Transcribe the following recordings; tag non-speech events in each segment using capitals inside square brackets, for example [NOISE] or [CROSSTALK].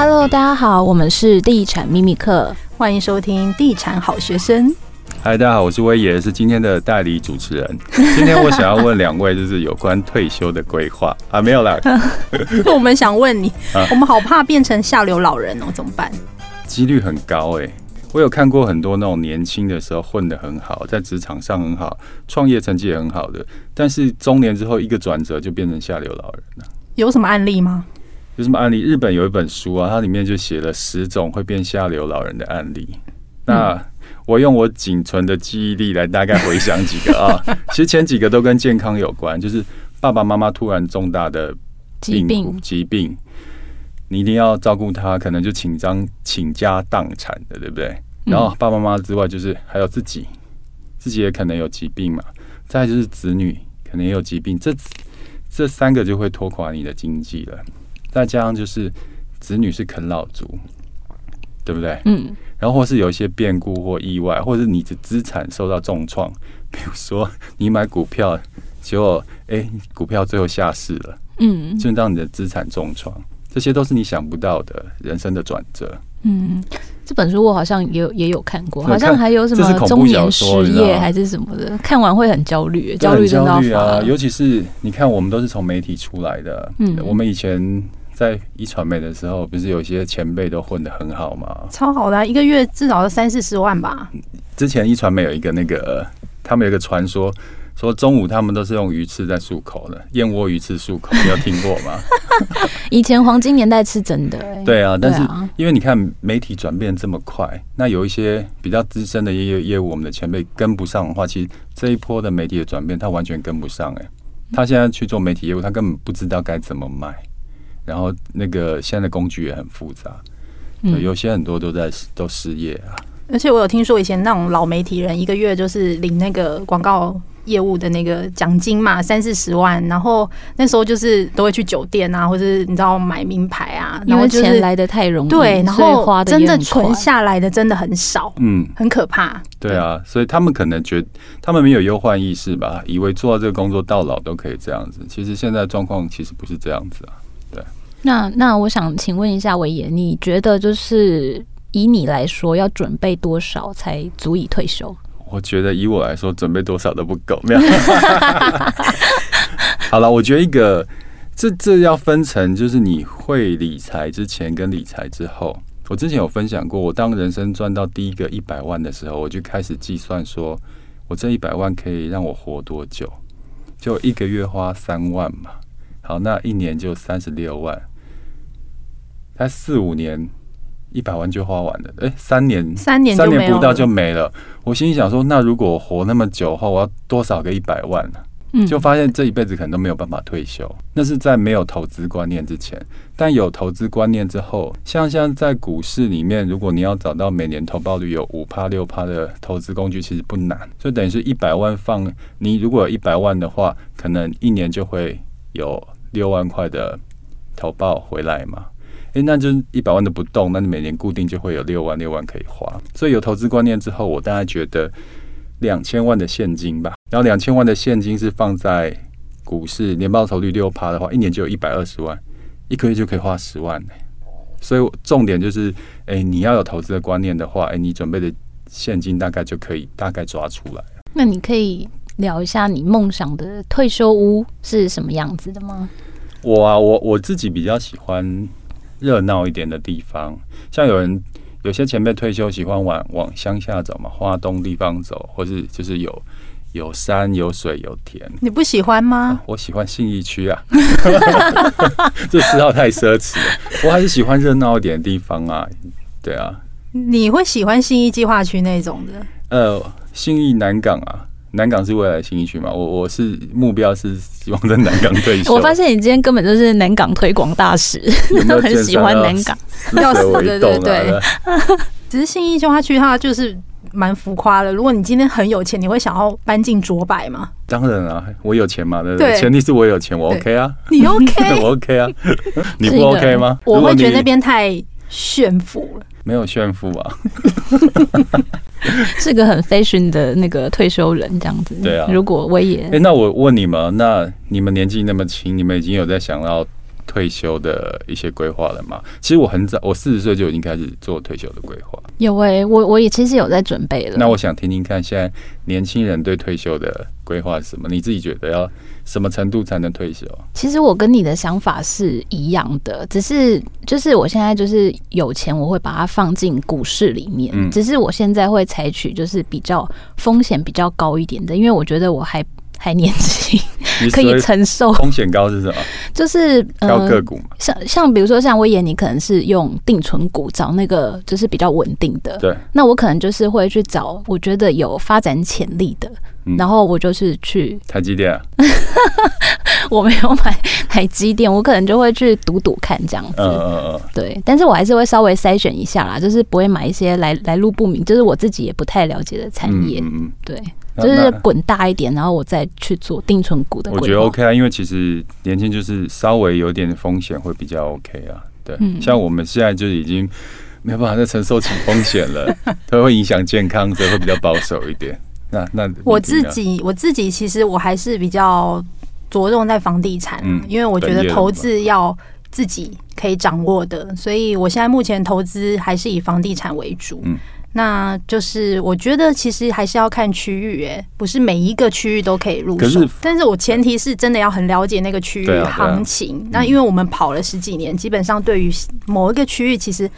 Hello，大家好，我们是地产秘密课，欢迎收听地产好学生。嗨，大家好，我是威爷，是今天的代理主持人。[LAUGHS] 今天我想要问两位，就是有关退休的规划啊，没有啦。[LAUGHS] 我们想问你，我们好怕变成下流老人哦，怎么办？几率很高哎，我有看过很多那种年轻的时候混得很好，在职场上很好，创业成绩也很好的，但是中年之后一个转折就变成下流老人了。有什么案例吗？有什么案例？日本有一本书啊，它里面就写了十种会变下流老人的案例。那、嗯我用我仅存的记忆力来大概回想几个啊，[LAUGHS] 其实前几个都跟健康有关，就是爸爸妈妈突然重大的疾病，疾病，你一定要照顾他，可能就倾张倾家荡产的，对不对？然后爸爸妈妈之外，就是还有自己，自己也可能有疾病嘛。再就是子女可能也有疾病，这这三个就会拖垮你的经济了。再加上就是子女是啃老族，对不对？嗯。然后或是有一些变故或意外，或者是你的资产受到重创，[LAUGHS] 比如说你买股票，结果哎，股票最后下市了，嗯，就让你的资产重创，这些都是你想不到的人生的转折。嗯，这本书我好像也有也有看过，好像还有什么中年失业还是什么的，看完会很焦虑，焦虑焦虑啊！尤其是你看，我们都是从媒体出来的，嗯，我们以前。在一传媒的时候，不是有些前辈都混得很好吗？超好的、啊，一个月至少要三四十万吧。之前一传媒有一个那个，他们有一个传说，说中午他们都是用鱼翅在漱口的，燕窝鱼翅漱口，你有听过吗？[LAUGHS] 以前黄金年代是真的、欸。对啊，但是因为你看媒体转变这么快，那有一些比较资深的业业务，我们的前辈跟不上的话，其实这一波的媒体的转变，他完全跟不上、欸。哎，他现在去做媒体业务，他根本不知道该怎么卖。然后那个现在的工具也很复杂，嗯，有些很多都在都失业啊。而且我有听说以前那种老媒体人一个月就是领那个广告业务的那个奖金嘛，三四十万，然后那时候就是都会去酒店啊，或者是你知道买名牌啊，然后钱来的太容易，对，然后花真的存下来的真的很少，嗯，很可怕。对啊，所以他们可能觉得他们没有忧患意识吧，以为做到这个工作到老都可以这样子。其实现在状况其实不是这样子啊。那那我想请问一下维也，你觉得就是以你来说，要准备多少才足以退休？我觉得以我来说，准备多少都不够。没有。[LAUGHS] 好了，我觉得一个这这要分成，就是你会理财之前跟理财之后。我之前有分享过，我当人生赚到第一个一百万的时候，我就开始计算说，我这一百万可以让我活多久？就一个月花三万嘛。好，那一年就三十六万，才四五年，一百万就花完了。哎、欸，三年，三年，三年不到就没了。我心里想说，那如果我活那么久的话，我要多少个一百万呢？嗯，就发现这一辈子可能都没有办法退休。那是在没有投资观念之前，但有投资观念之后，像像在股市里面，如果你要找到每年投报率有五趴六趴的投资工具，其实不难。就等于是一百万放，你如果有一百万的话，可能一年就会有。六万块的投报回来嘛？诶、那就一百万都不动，那你每年固定就会有六万六万可以花。所以有投资观念之后，我大概觉得两千万的现金吧。然后两千万的现金是放在股市，年报酬率六趴的话，一年就有一百二十万，一个月就可以花十万、所以重点就是，诶、你要有投资的观念的话，诶、你准备的现金大概就可以大概抓出来。那你可以。聊一下你梦想的退休屋是什么样子的吗？我啊，我我自己比较喜欢热闹一点的地方，像有人有些前辈退休喜欢往往乡下走嘛，花东地方走，或是就是有有山有水有田。你不喜欢吗？啊、我喜欢信义区啊，[LAUGHS] [LAUGHS] 这嗜好太奢侈了。我还是喜欢热闹一点的地方啊，对啊。你会喜欢信义计划区那种的？呃，信义南港啊。南港是未来新一区嘛？我我是目标是希望在南港退休。[LAUGHS] 我发现你今天根本就是南港推广大使，都很 [LAUGHS] 喜欢南港，要死对对对。[LAUGHS] 只是信义计划区它就是蛮浮夸的。如果你今天很有钱，你会想要搬进卓百吗？当然啊，我有钱嘛，对不对？前提是我有钱，我 OK 啊。你 OK？我 OK 啊。你不 OK 吗？我会觉得那边太炫富了。没有炫富啊。[LAUGHS] 是个很 fashion 的那个退休人这样子。对啊，如果威爷，哎，那我问你们，那你们年纪那么轻，你们已经有在想要退休的一些规划了吗？其实我很早，我四十岁就已经开始做退休的规划。有诶、欸，我我也其实有在准备了。那我想听听看，现在年轻人对退休的规划是什么？你自己觉得要什么程度才能退休？其实我跟你的想法是一样的，只是就是我现在就是有钱，我会把它放进股市里面。嗯，只是我现在会采取就是比较风险比较高一点的，因为我觉得我还。还年轻，可以承受。风险高是什么？就是挑个股嘛。像像比如说像威爷，你可能是用定存股找那个就是比较稳定的。对。那我可能就是会去找我觉得有发展潜力的，然后我就是去台积电。[LAUGHS] 我没有买台积电，我可能就会去赌赌看这样子。嗯嗯嗯。对，但是我还是会稍微筛选一下啦，就是不会买一些来来路不明，就是我自己也不太了解的产业。嗯嗯。对。就是滚大一点，然后我再去做定存股的。我觉得 OK 啊，因为其实年轻就是稍微有点风险会比较 OK 啊。对，像我们现在就已经没有办法再承受起风险了，[LAUGHS] 它会影响健康，所以会比较保守一点。那那我自己我自己其实我还是比较着重在房地产，因为我觉得投资要自己可以掌握的，所以我现在目前投资还是以房地产为主。嗯。那就是我觉得其实还是要看区域，哎，不是每一个区域都可以入手。但是我前提是真的要很了解那个区域行情。那因为我们跑了十几年，基本上对于某一个区域，其实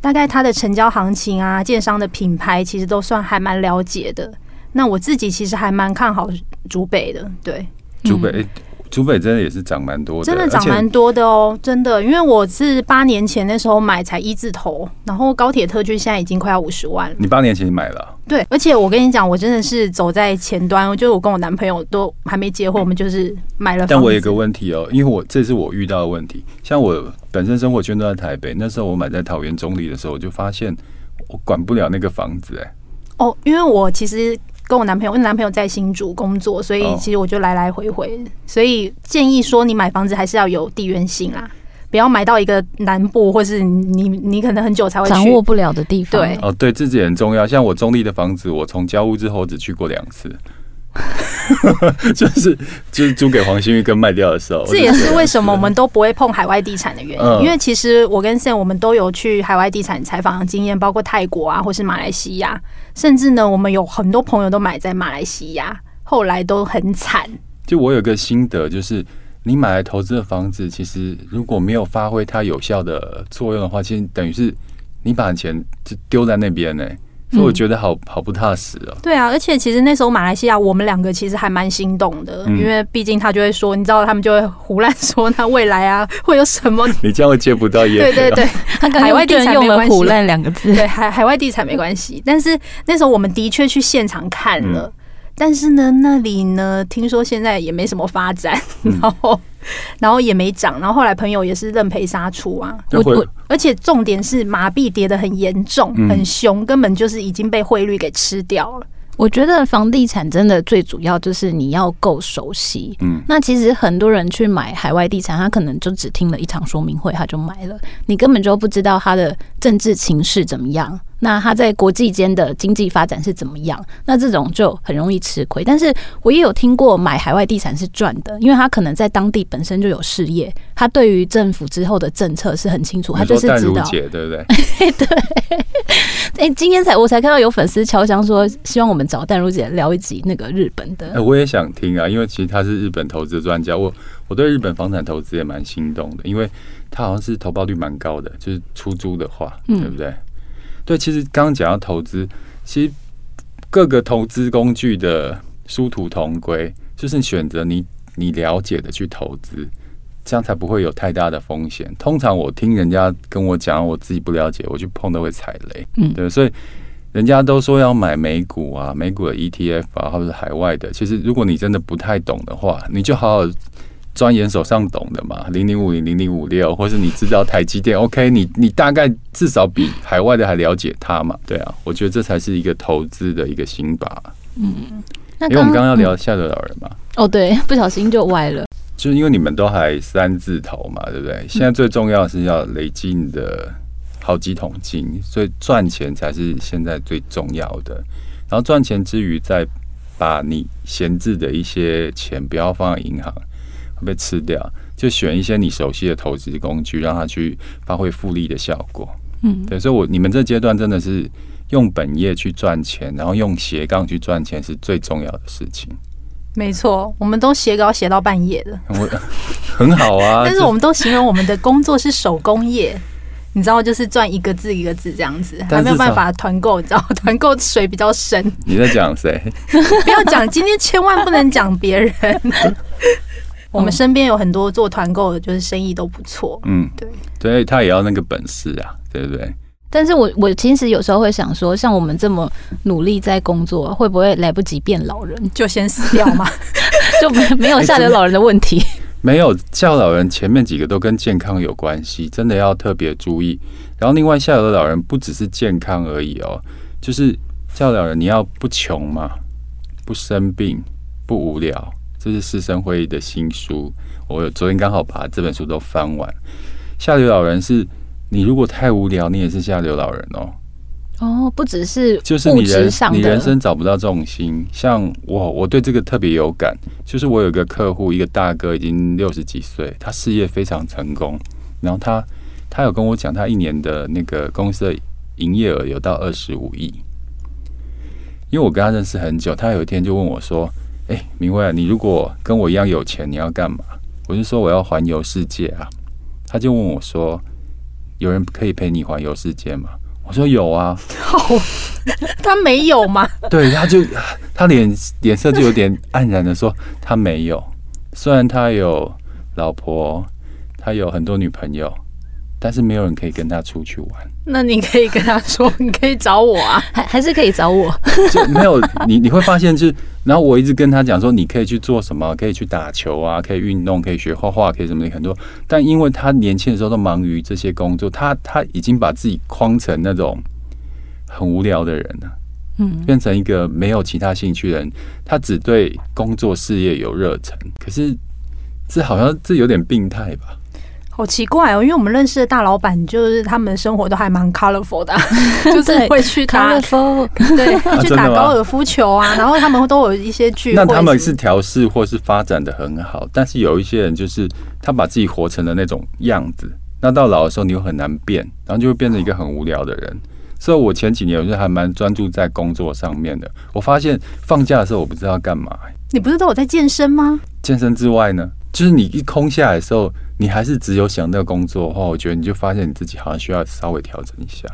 大概它的成交行情啊、建商的品牌，其实都算还蛮了解的。那我自己其实还蛮看好竹北的，对，竹北。竹北真的也是涨蛮多的，真的涨蛮多的哦，真的，因为我是八年前那时候买才一字头，然后高铁特区现在已经快要五十万了。你八年前买了？对，而且我跟你讲，我真的是走在前端，就是我跟我男朋友都还没结婚，我们就是买了。但我有一个问题哦，因为我这是我遇到的问题，像我本身生活圈都在台北，那时候我买在桃园中坜的时候，我就发现我管不了那个房子哎。哦，因为我其实。跟我男朋友，因为男朋友在新竹工作，所以其实我就来来回回。所以建议说，你买房子还是要有地缘性啦，不要买到一个南部，或是你你可能很久才会掌握不了的地方。对，哦，对自己很重要。像我中立的房子，我从交屋之后只去过两次。[LAUGHS] 就是就是租给黄新玉跟卖掉的时候，这也是为什么我们都不会碰海外地产的原因。因为其实我跟 Sam 我们都有去海外地产采访的经验，包括泰国啊，或是马来西亚，甚至呢，我们有很多朋友都买在马来西亚，后来都很惨。就我有个心得，就是你买来投资的房子，其实如果没有发挥它有效的作用的话，其实等于是你把钱就丢在那边呢。所以我觉得好好不踏实哦。对啊，而且其实那时候马来西亚，我们两个其实还蛮心动的，因为毕竟他就会说，你知道，他们就会胡乱说，那未来啊 [LAUGHS] 会有什么？[LAUGHS] 你这样会接不到业。对对对，海外地产用了“胡乱”两个字。对，海海外地产没关系，但是那时候我们的确去现场看了，但是呢，那里呢，听说现在也没什么发展，然后。然后也没涨，然后后来朋友也是认赔杀出啊。我我而且重点是马币跌得很严重，很凶，根本就是已经被汇率给吃掉了。我觉得房地产真的最主要就是你要够熟悉。嗯，那其实很多人去买海外地产，他可能就只听了一场说明会，他就买了，你根本就不知道他的政治情势怎么样。那他在国际间的经济发展是怎么样？那这种就很容易吃亏。但是我也有听过买海外地产是赚的，因为他可能在当地本身就有事业，他对于政府之后的政策是很清楚，他就是知道，对不 [LAUGHS] 对？对。哎，今天才我才看到有粉丝敲箱说，希望我们找淡如姐聊一集那个日本的。哎，我也想听啊，因为其实他是日本投资专家，我我对日本房产投资也蛮心动的，因为他好像是投报率蛮高的，就是出租的话，对不对？对，其实刚刚讲到投资，其实各个投资工具的殊途同归，就是选择你你了解的去投资，这样才不会有太大的风险。通常我听人家跟我讲，我自己不了解，我就碰都会踩雷。嗯，对，所以人家都说要买美股啊，美股的 ETF 啊，或者是海外的。其实如果你真的不太懂的话，你就好好。钻研手上懂的嘛，零零五零零零五六，或是你知道台积电，OK，你你大概至少比海外的还了解它嘛？对啊，我觉得这才是一个投资的一个心法。嗯，因为我们刚刚要聊下流老人嘛。哦，对，不小心就歪了。就是因为你们都还三字头嘛，对不对？现在最重要的是要累积你的好几桶金，所以赚钱才是现在最重要的。然后赚钱之余，再把你闲置的一些钱不要放在银行。会被吃掉，就选一些你熟悉的投资工具，让它去发挥复利的效果。嗯，对，所以我你们这阶段真的是用本业去赚钱，然后用斜杠去赚钱是最重要的事情。没错，我们都写稿写到半夜的，我很好啊。[LAUGHS] 但是我们都形容我们的工作是手工业，你知道，就是赚一个字一个字这样子，还没有办法团购，你知道，[LAUGHS] 团购水比较深。你在讲谁？[LAUGHS] 不要讲，今天千万不能讲别人。我们身边有很多做团购的，就是生意都不错。嗯，对，所以，他也要那个本事啊，对不对？但是我我其实有时候会想说，像我们这么努力在工作，会不会来不及变老人就先死掉嘛？[LAUGHS] 就没没有下流老人的问题？没有下流老人，前面几个都跟健康有关系，真的要特别注意。然后另外下流老人不只是健康而已哦，就是下流老人你要不穷嘛，不生病，不无聊。这是师生会议的新书，我昨天刚好把这本书都翻完。下流老人是。你如果太无聊，你也是下流老人哦。哦，不只是就是你人你人生找不到重心。像我，我对这个特别有感。就是我有一个客户，一个大哥，已经六十几岁，他事业非常成功。然后他他有跟我讲，他一年的那个公司的营业额有到二十五亿。因为我跟他认识很久，他有一天就问我说：“哎，明慧啊，你如果跟我一样有钱，你要干嘛？”我就说：“我要环游世界啊。”他就问我说。有人可以陪你环游世界吗？我说有啊。[LAUGHS] 他没有吗？对，他就他脸脸色就有点黯然的说他没有。虽然他有老婆，他有很多女朋友，但是没有人可以跟他出去玩。那你可以跟他说，你可以找我啊，还还是可以找我。就没有你，你会发现就是。然后我一直跟他讲说，你可以去做什么，可以去打球啊，可以运动，可以学画画，可以什么的很多。但因为他年轻的时候都忙于这些工作，他他已经把自己框成那种很无聊的人了，嗯，变成一个没有其他兴趣的人。他只对工作事业有热忱，可是这好像这有点病态吧。好奇怪哦，因为我们认识的大老板，就是他们生活都还蛮 colorful 的，[LAUGHS] 就是会去打，[LAUGHS] 对，去打高尔夫球啊，然后他们都有一些聚会。那他们是调试或是发展的很好，但是有一些人就是他把自己活成了那种样子，那到老的时候你又很难变，然后就会变成一个很无聊的人。所以我前几年我就还蛮专注在工作上面的。我发现放假的时候我不知道干嘛。你不是都有在健身吗？健身之外呢？就是你一空下来的时候，你还是只有想那个工作的话，我觉得你就发现你自己好像需要稍微调整一下。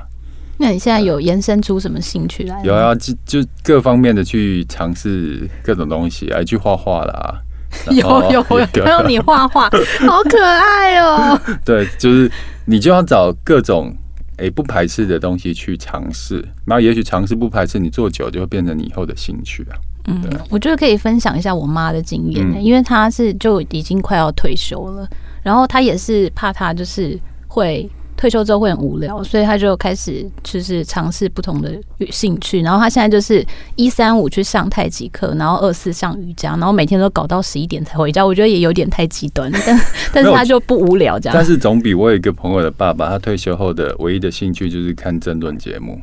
那你现在有延伸出什么兴趣来？有啊，就就各方面的去尝试各种东西啊，去画画啦。[LAUGHS] 有有有，[LAUGHS] 看到你画画，[LAUGHS] 好可爱哦。对，就是你就要找各种诶、欸、不排斥的东西去尝试，然后也许尝试不排斥，你做久就会变成你以后的兴趣啊。嗯，我觉得可以分享一下我妈的经验，嗯，因为她是就已经快要退休了，然后她也是怕她就是会退休之后会很无聊，所以她就开始就是尝试不同的兴趣，然后她现在就是一三五去上太极课，然后二四上瑜伽，然后每天都搞到十一点才回家，我觉得也有点太极端，但 [LAUGHS] 但是她就不无聊这样。但是总比我有一个朋友的爸爸，他退休后的唯一的兴趣就是看争论节目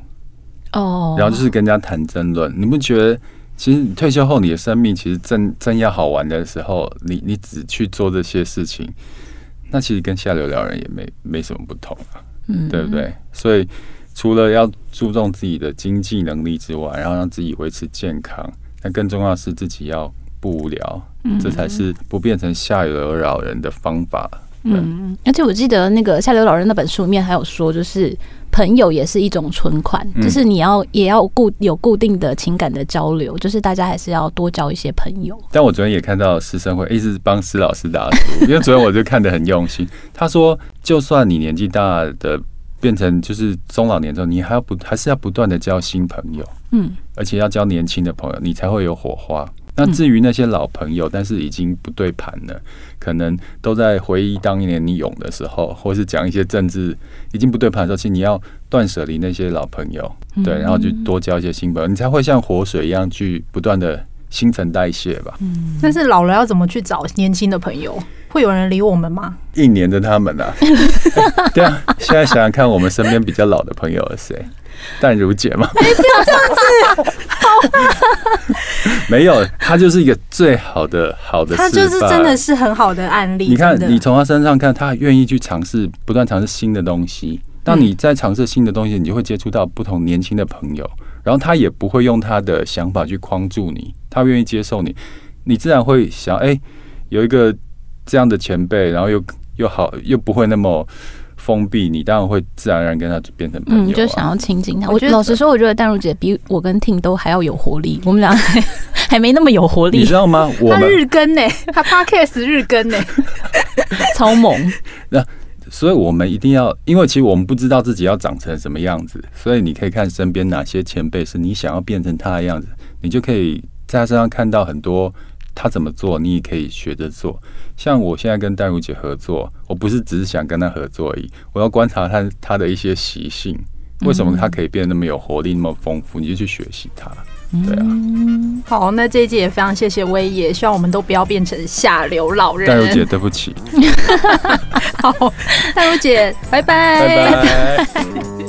哦，然后就是跟人家谈争论，你不觉得？其实退休后，你的生命其实正正要好玩的时候，你你只去做这些事情，那其实跟下流老人也没没什么不同啊，嗯，对不对？所以除了要注重自己的经济能力之外，然后让自己维持健康，那更重要的是自己要不无聊，这才是不变成下流老人的方法。嗯，而且我记得那个下流老人那本书里面还有说，就是朋友也是一种存款，就是你要也要固有固定的情感的交流，就是大家还是要多交一些朋友。但我昨天也看到师生会一直帮施老师打书，因为昨天我就看得很用心。他说，就算你年纪大的变成就是中老年之后，你还要不还是要不断的交新朋友，嗯，而且要交年轻的朋友，你才会有火花。那至于那些老朋友，但是已经不对盘了，可能都在回忆当年你勇的时候，或是讲一些政治已经不对盘的时候，其实你要断舍离那些老朋友，对，然后就多交一些新朋友，你才会像活水一样去不断的新陈代谢吧。嗯，但是老了要怎么去找年轻的朋友？会有人理我们吗？一年的他们啊，[LAUGHS] 对啊。现在想想看，我们身边比较老的朋友是谁？淡如姐吗？哎，不要这样子。[LAUGHS] 没有，他就是一个最好的好的，他就是真的是很好的案例。你看，你从他身上看，他愿意去尝试，不断尝试新的东西。当你在尝试新的东西，你就会接触到不同年轻的朋友，然后他也不会用他的想法去框住你，他愿意接受你，你自然会想，哎，有一个。这样的前辈，然后又又好，又不会那么封闭，你当然会自然而然跟他变成朋友，啊。嗯，就想要亲近他。我觉得老实说，我觉得淡如姐比我跟 Tim 都还要有活力。我们俩还，还没那么有活力，你知道吗？我他日更呢，他 Podcast 日更呢，超猛。那所以我们一定要，因为其实我们不知道自己要长成什么样子，所以你可以看身边哪些前辈是你想要变成他的样子，你就可以在他身上看到很多。他怎么做，你也可以学着做。像我现在跟戴茹姐合作，我不是只是想跟她合作而已，我要观察她她的一些习性，为什么她可以变得那么有活力，那么丰富，你就去学习她。对啊。好，那这一集也非常谢谢威爷，希望我们都不要变成下流老人。戴茹姐，对不起。[LAUGHS] 好，戴茹姐，拜拜。拜拜。[LAUGHS]